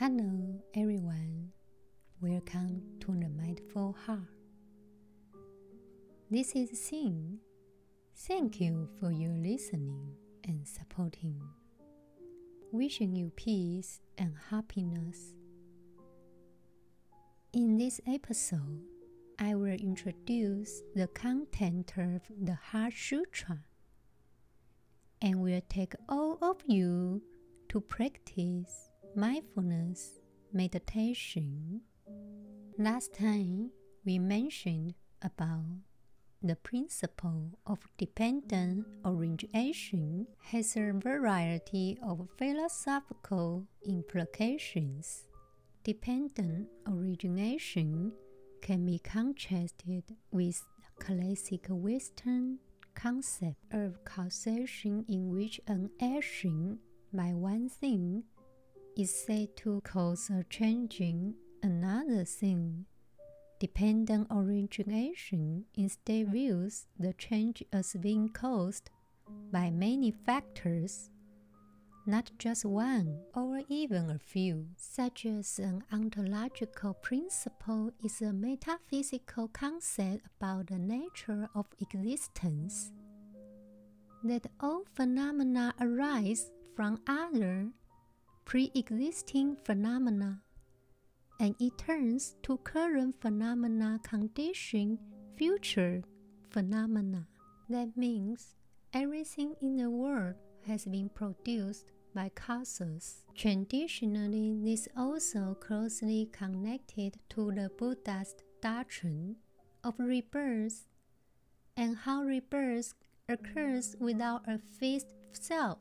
Hello, everyone. Welcome to the Mindful Heart. This is Xin. Thank you for your listening and supporting. Wishing you peace and happiness. In this episode, I will introduce the content of the Heart Sutra and will take all of you to practice mindfulness meditation. Last time we mentioned about the principle of dependent origination has a variety of philosophical implications. Dependent origination can be contrasted with the classic Western concept of causation in which an action by one thing is said to cause a changing another thing. Dependent origination instead views the change as being caused by many factors, not just one or even a few, such as an ontological principle is a metaphysical concept about the nature of existence. That all phenomena arise from other pre existing phenomena and it turns to current phenomena condition future phenomena. That means everything in the world has been produced by causes. Traditionally, this also closely connected to the Buddha's doctrine of rebirth and how rebirth occurs without a fixed self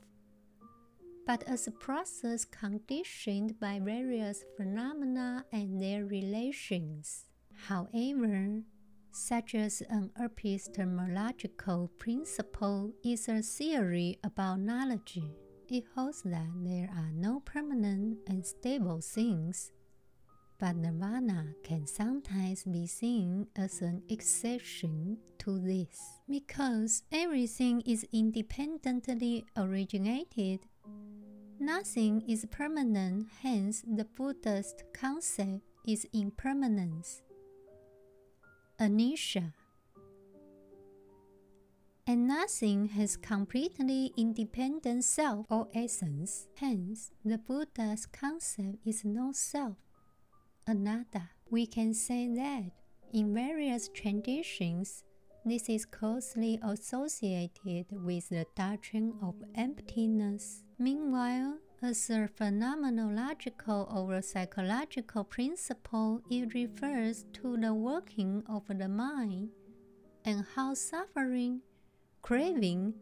but as a process conditioned by various phenomena and their relations. However, such as an epistemological principle is a theory about knowledge. It holds that there are no permanent and stable things, but nirvana can sometimes be seen as an exception to this. Because everything is independently originated Nothing is permanent, hence, the Buddhist concept is impermanence. Anicca. And nothing has completely independent self or essence, hence, the Buddha's concept is no self, anatta. We can say that in various traditions, this is closely associated with the doctrine of emptiness. Meanwhile, as a phenomenological or psychological principle, it refers to the working of the mind and how suffering, craving,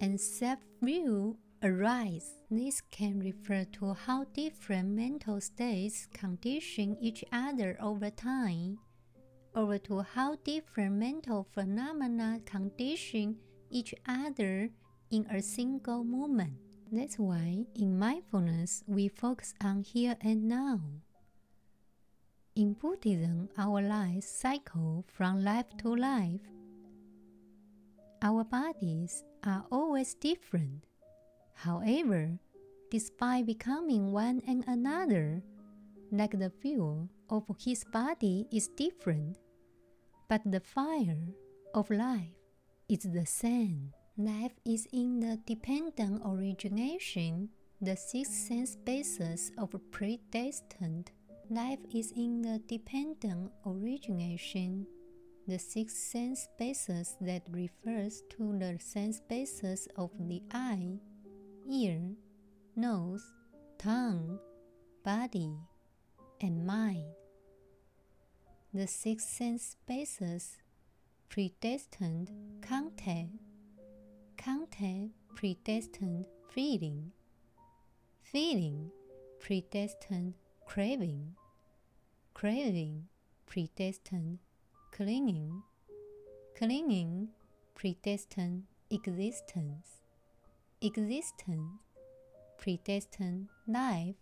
and self view arise. This can refer to how different mental states condition each other over time over to how different mental phenomena condition each other in a single moment. That's why in mindfulness we focus on here and now. In Buddhism, our lives cycle from life to life. Our bodies are always different. However, despite becoming one and another, like the fuel of his body is different, but the fire of life is the same. Life is in the dependent origination, the six sense basis of predestined. Life is in the dependent origination, the six sense basis that refers to the sense basis of the eye, ear, nose, tongue, body, and mind the six sense bases predestined contact, contact predestined feeling, feeling predestined craving, craving predestined clinging, clinging predestined existence, existence predestined life,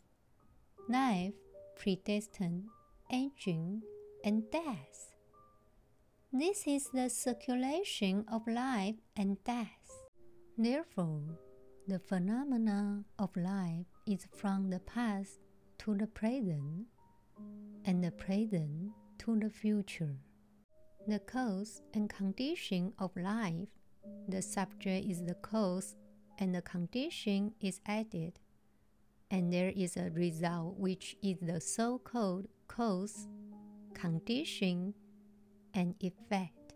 life predestined aging and death. This is the circulation of life and death. Therefore, the phenomena of life is from the past to the present, and the present to the future. The cause and condition of life. The subject is the cause, and the condition is added. And there is a result which is the so called cause, condition, and effect.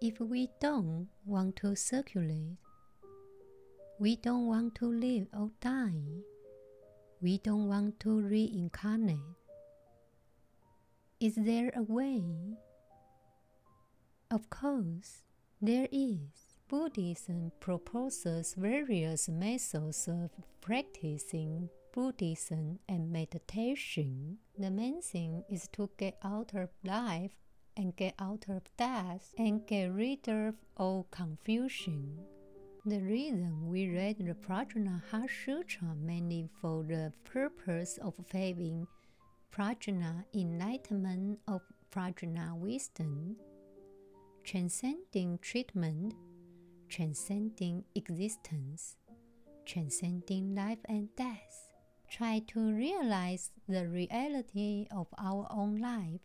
If we don't want to circulate, we don't want to live or die, we don't want to reincarnate. Is there a way? Of course, there is. Buddhism proposes various methods of practicing Buddhism and meditation. The main thing is to get out of life and get out of death and get rid of all confusion. The reason we read the Prajnaha Sutra mainly for the purpose of having prajna enlightenment of prajna wisdom, transcending treatment, transcending existence, transcending life and death. Try to realize the reality of our own life.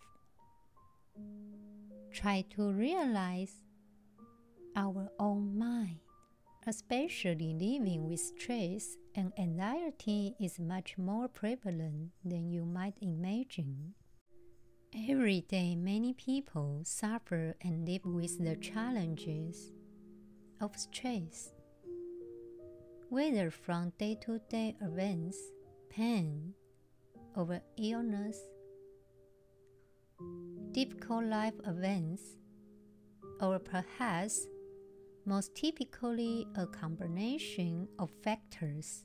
Try to realize our own mind. Especially living with stress and anxiety is much more prevalent than you might imagine. Every day, many people suffer and live with the challenges of stress, whether from day to day events, pain, over illness, difficult life events, or perhaps most typically a combination of factors.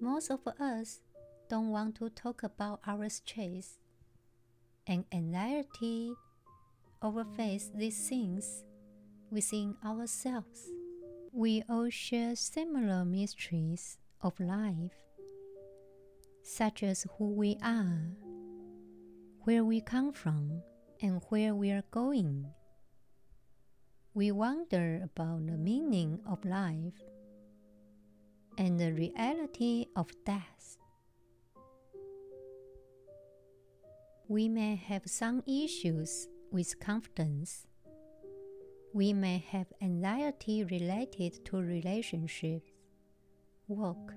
Most of us don't want to talk about our stress and anxiety or face these things within ourselves. We all share similar mysteries of life, such as who we are, where we come from, and where we are going we wonder about the meaning of life and the reality of death. We may have some issues with confidence. We may have anxiety related to relationships, work,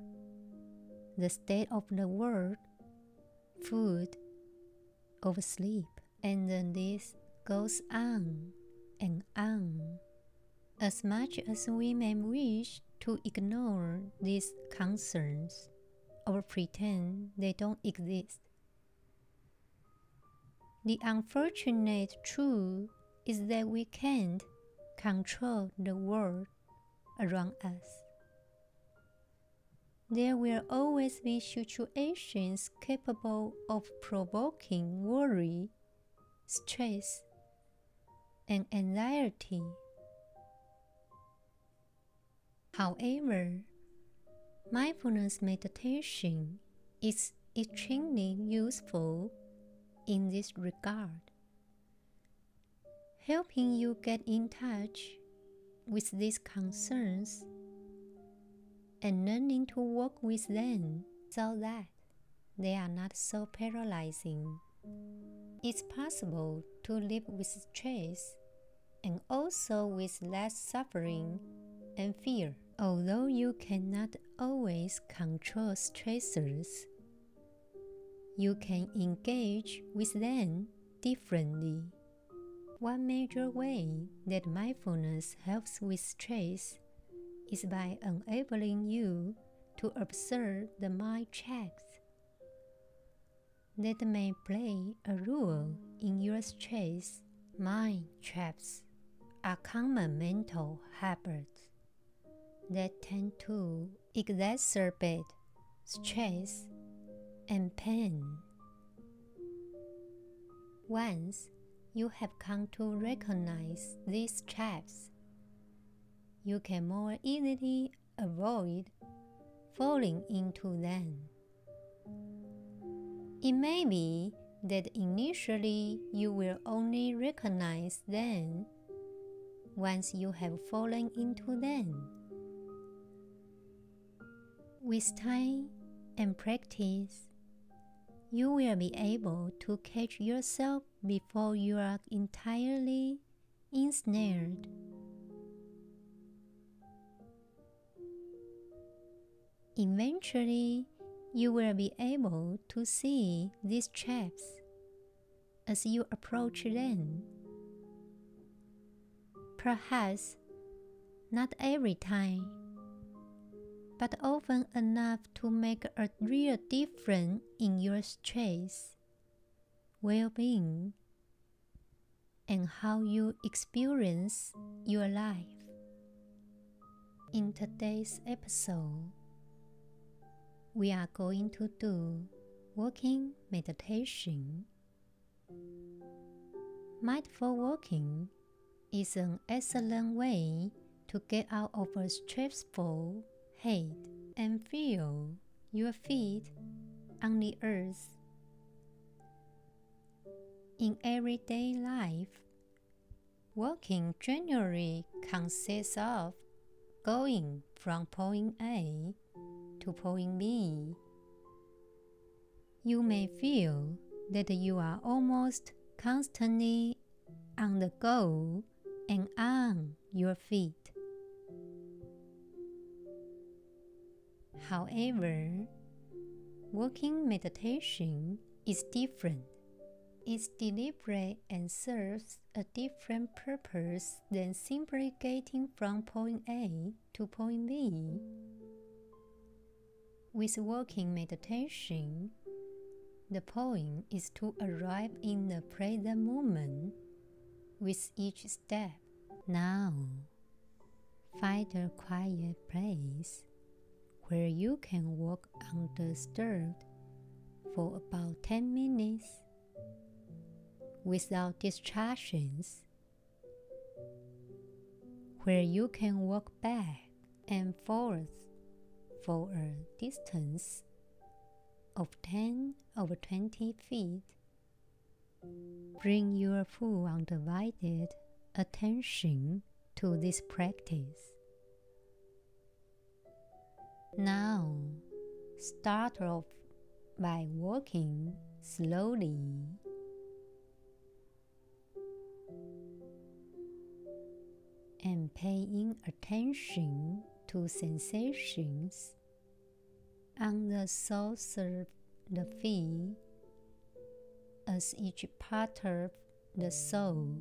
the state of the world, food, or sleep, and then this goes on and on. As much as we may wish to ignore these concerns or pretend they don't exist, the unfortunate truth is that we can't control the world around us. There will always be situations capable of provoking worry, stress, and anxiety. However, mindfulness meditation is extremely useful in this regard, helping you get in touch with these concerns and learning to work with them so that they are not so paralyzing. It's possible to live with stress and also with less suffering and fear. Although you cannot always control stressors, you can engage with them differently. One major way that mindfulness helps with stress is by enabling you to observe the mind checks that may play a role in your stress. Mind traps are common mental habits that tend to exacerbate stress and pain. Once you have come to recognize these traps, you can more easily avoid falling into them. It may be that initially you will only recognize them once you have fallen into them. With time, and practice, you will be able to catch yourself before you are entirely ensnared. Eventually, you will be able to see these traps as you approach them. Perhaps not every time, but often enough to make a real difference in your stress, well being, and how you experience your life. In today's episode, we are going to do walking meditation. Mindful walking is an excellent way to get out of a stressful head and feel your feet on the earth. In everyday life, walking generally consists of going from point A to point B. You may feel that you are almost constantly on the go and on your feet. However, walking meditation is different. It's deliberate and serves a different purpose than simply getting from point A to point B. With walking meditation, the point is to arrive in the present moment with each step. Now, find a quiet place where you can walk undisturbed for about 10 minutes without distractions, where you can walk back and forth for a distance of 10 or 20 feet. Bring your full undivided attention to this practice. Now, start off by walking slowly. And paying attention to sensations on the soles of the feet as each part of the sole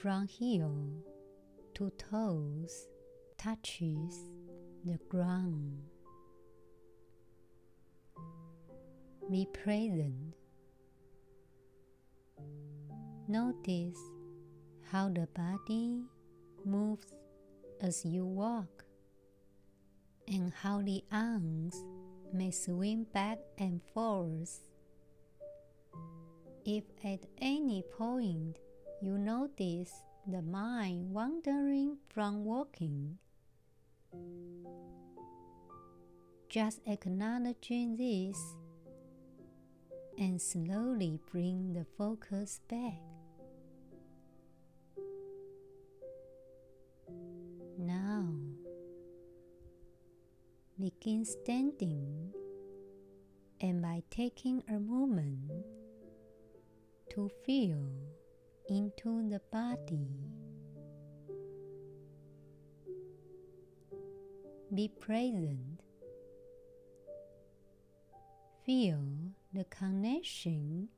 from heel to toes touches the ground. Be present. Notice how the body moves as you walk and how the arms may swing back and forth. If at any point you notice the mind wandering from walking, just acknowledging this and slowly bring the focus back. Begin standing and by taking a moment to feel into the body. Be present. Feel the connection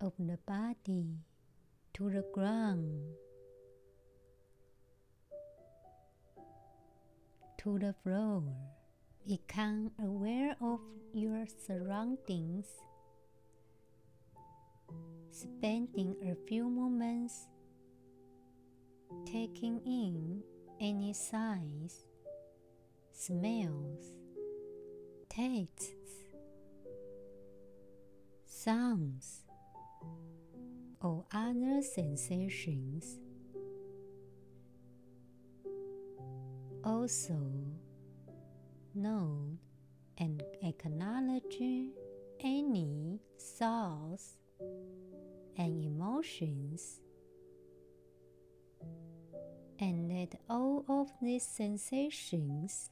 of the body to the ground, to the floor. Become aware of your surroundings, spending a few moments taking in any sights, smells, tastes, sounds, or other sensations. Also, note and acknowledge any thoughts and emotions and let all of these sensations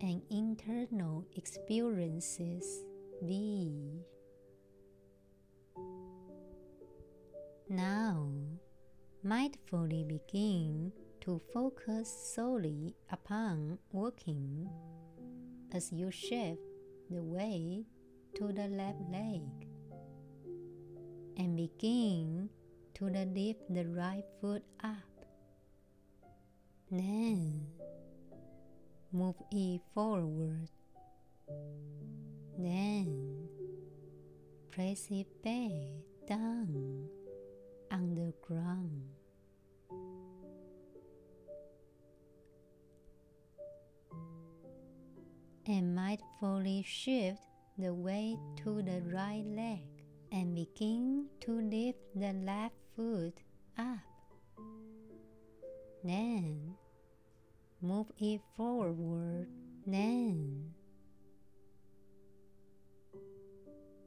and internal experiences be. Now, mindfully begin to focus solely upon walking as you shift the weight to the left leg and begin to lift the right foot up. Then move it forward. Then press it back down on the ground. And mindfully shift the weight to the right leg and begin to lift the left foot up. Then move it forward. Then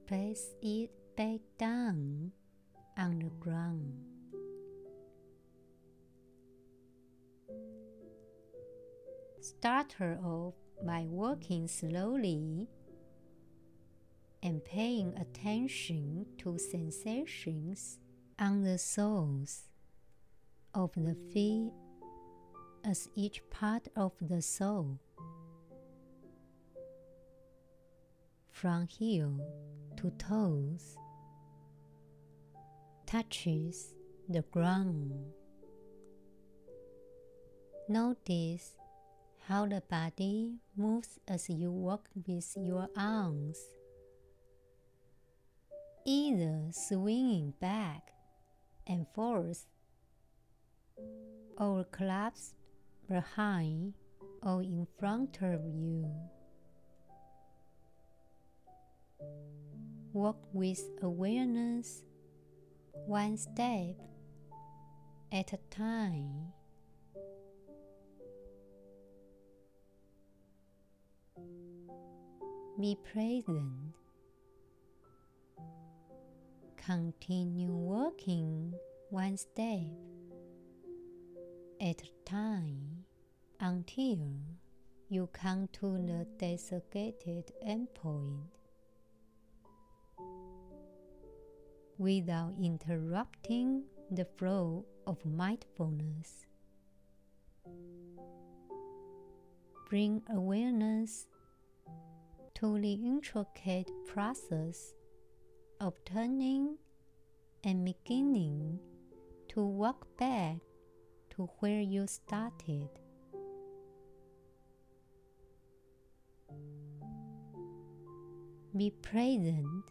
place it back down on the ground. Start her off by walking slowly and paying attention to sensations on the soles of the feet as each part of the sole from heel to toes touches the ground. Notice how the body moves as you walk with your arms, either swinging back and forth or collapsed behind or in front of you. Walk with awareness, one step at a time. Be present. Continue walking one step at a time until you come to the designated endpoint without interrupting the flow of mindfulness. Bring awareness to the intricate process of turning and beginning to walk back to where you started. Be present.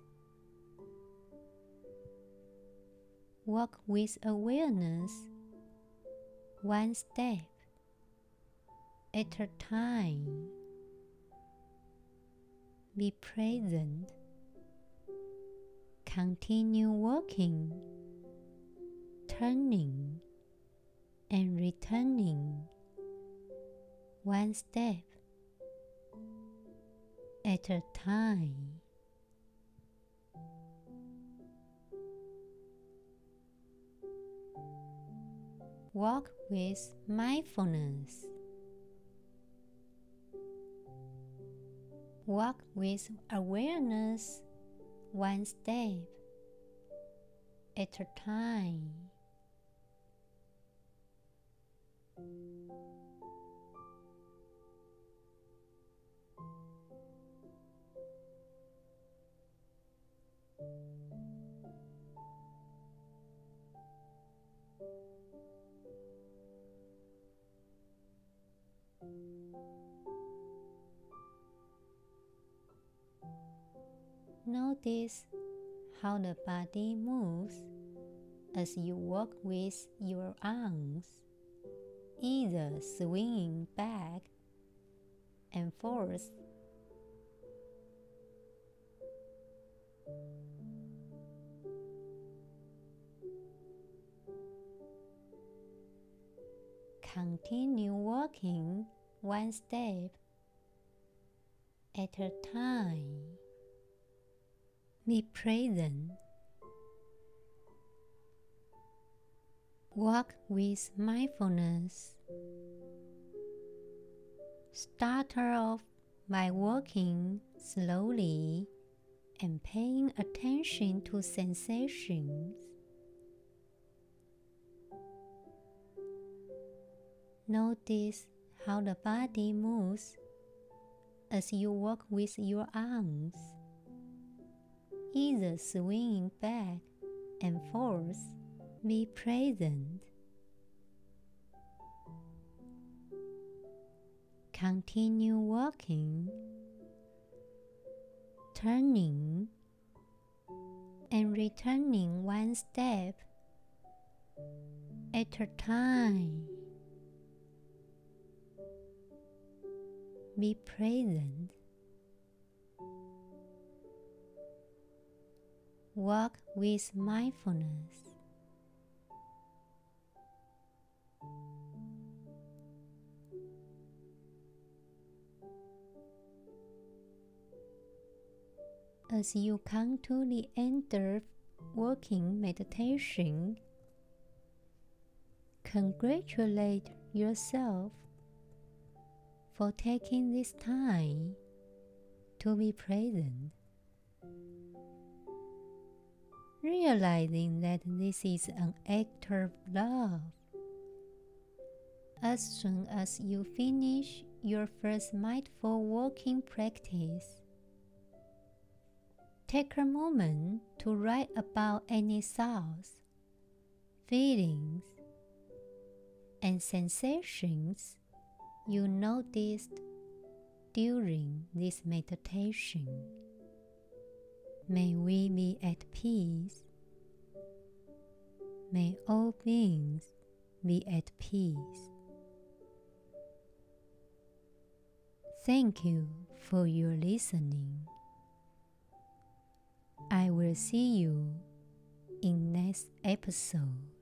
Walk with awareness, one step at a time. Be present. Continue walking, turning, and returning one step at a time. Walk with mindfulness. Walk with awareness one step at a time. Notice how the body moves as you walk with your arms, either swinging back and forth Continue walking one step at a time. Be present. Walk with mindfulness. Start off by walking slowly and paying attention to sensations. Notice how the body moves as you walk with your arms, either swinging back and forth. Be present. Continue walking, turning, and returning one step at a time. Be present. Walk with mindfulness. As you come to the end of walking meditation, congratulate yourself for taking this time to be present. Realizing that this is an act of love. As soon as you finish your first mindful walking practice, take a moment to write about any thoughts, feelings, and sensations you noticed during this meditation. May we be at peace. May all beings be at peace. Thank you for your listening. I will see you in next episode.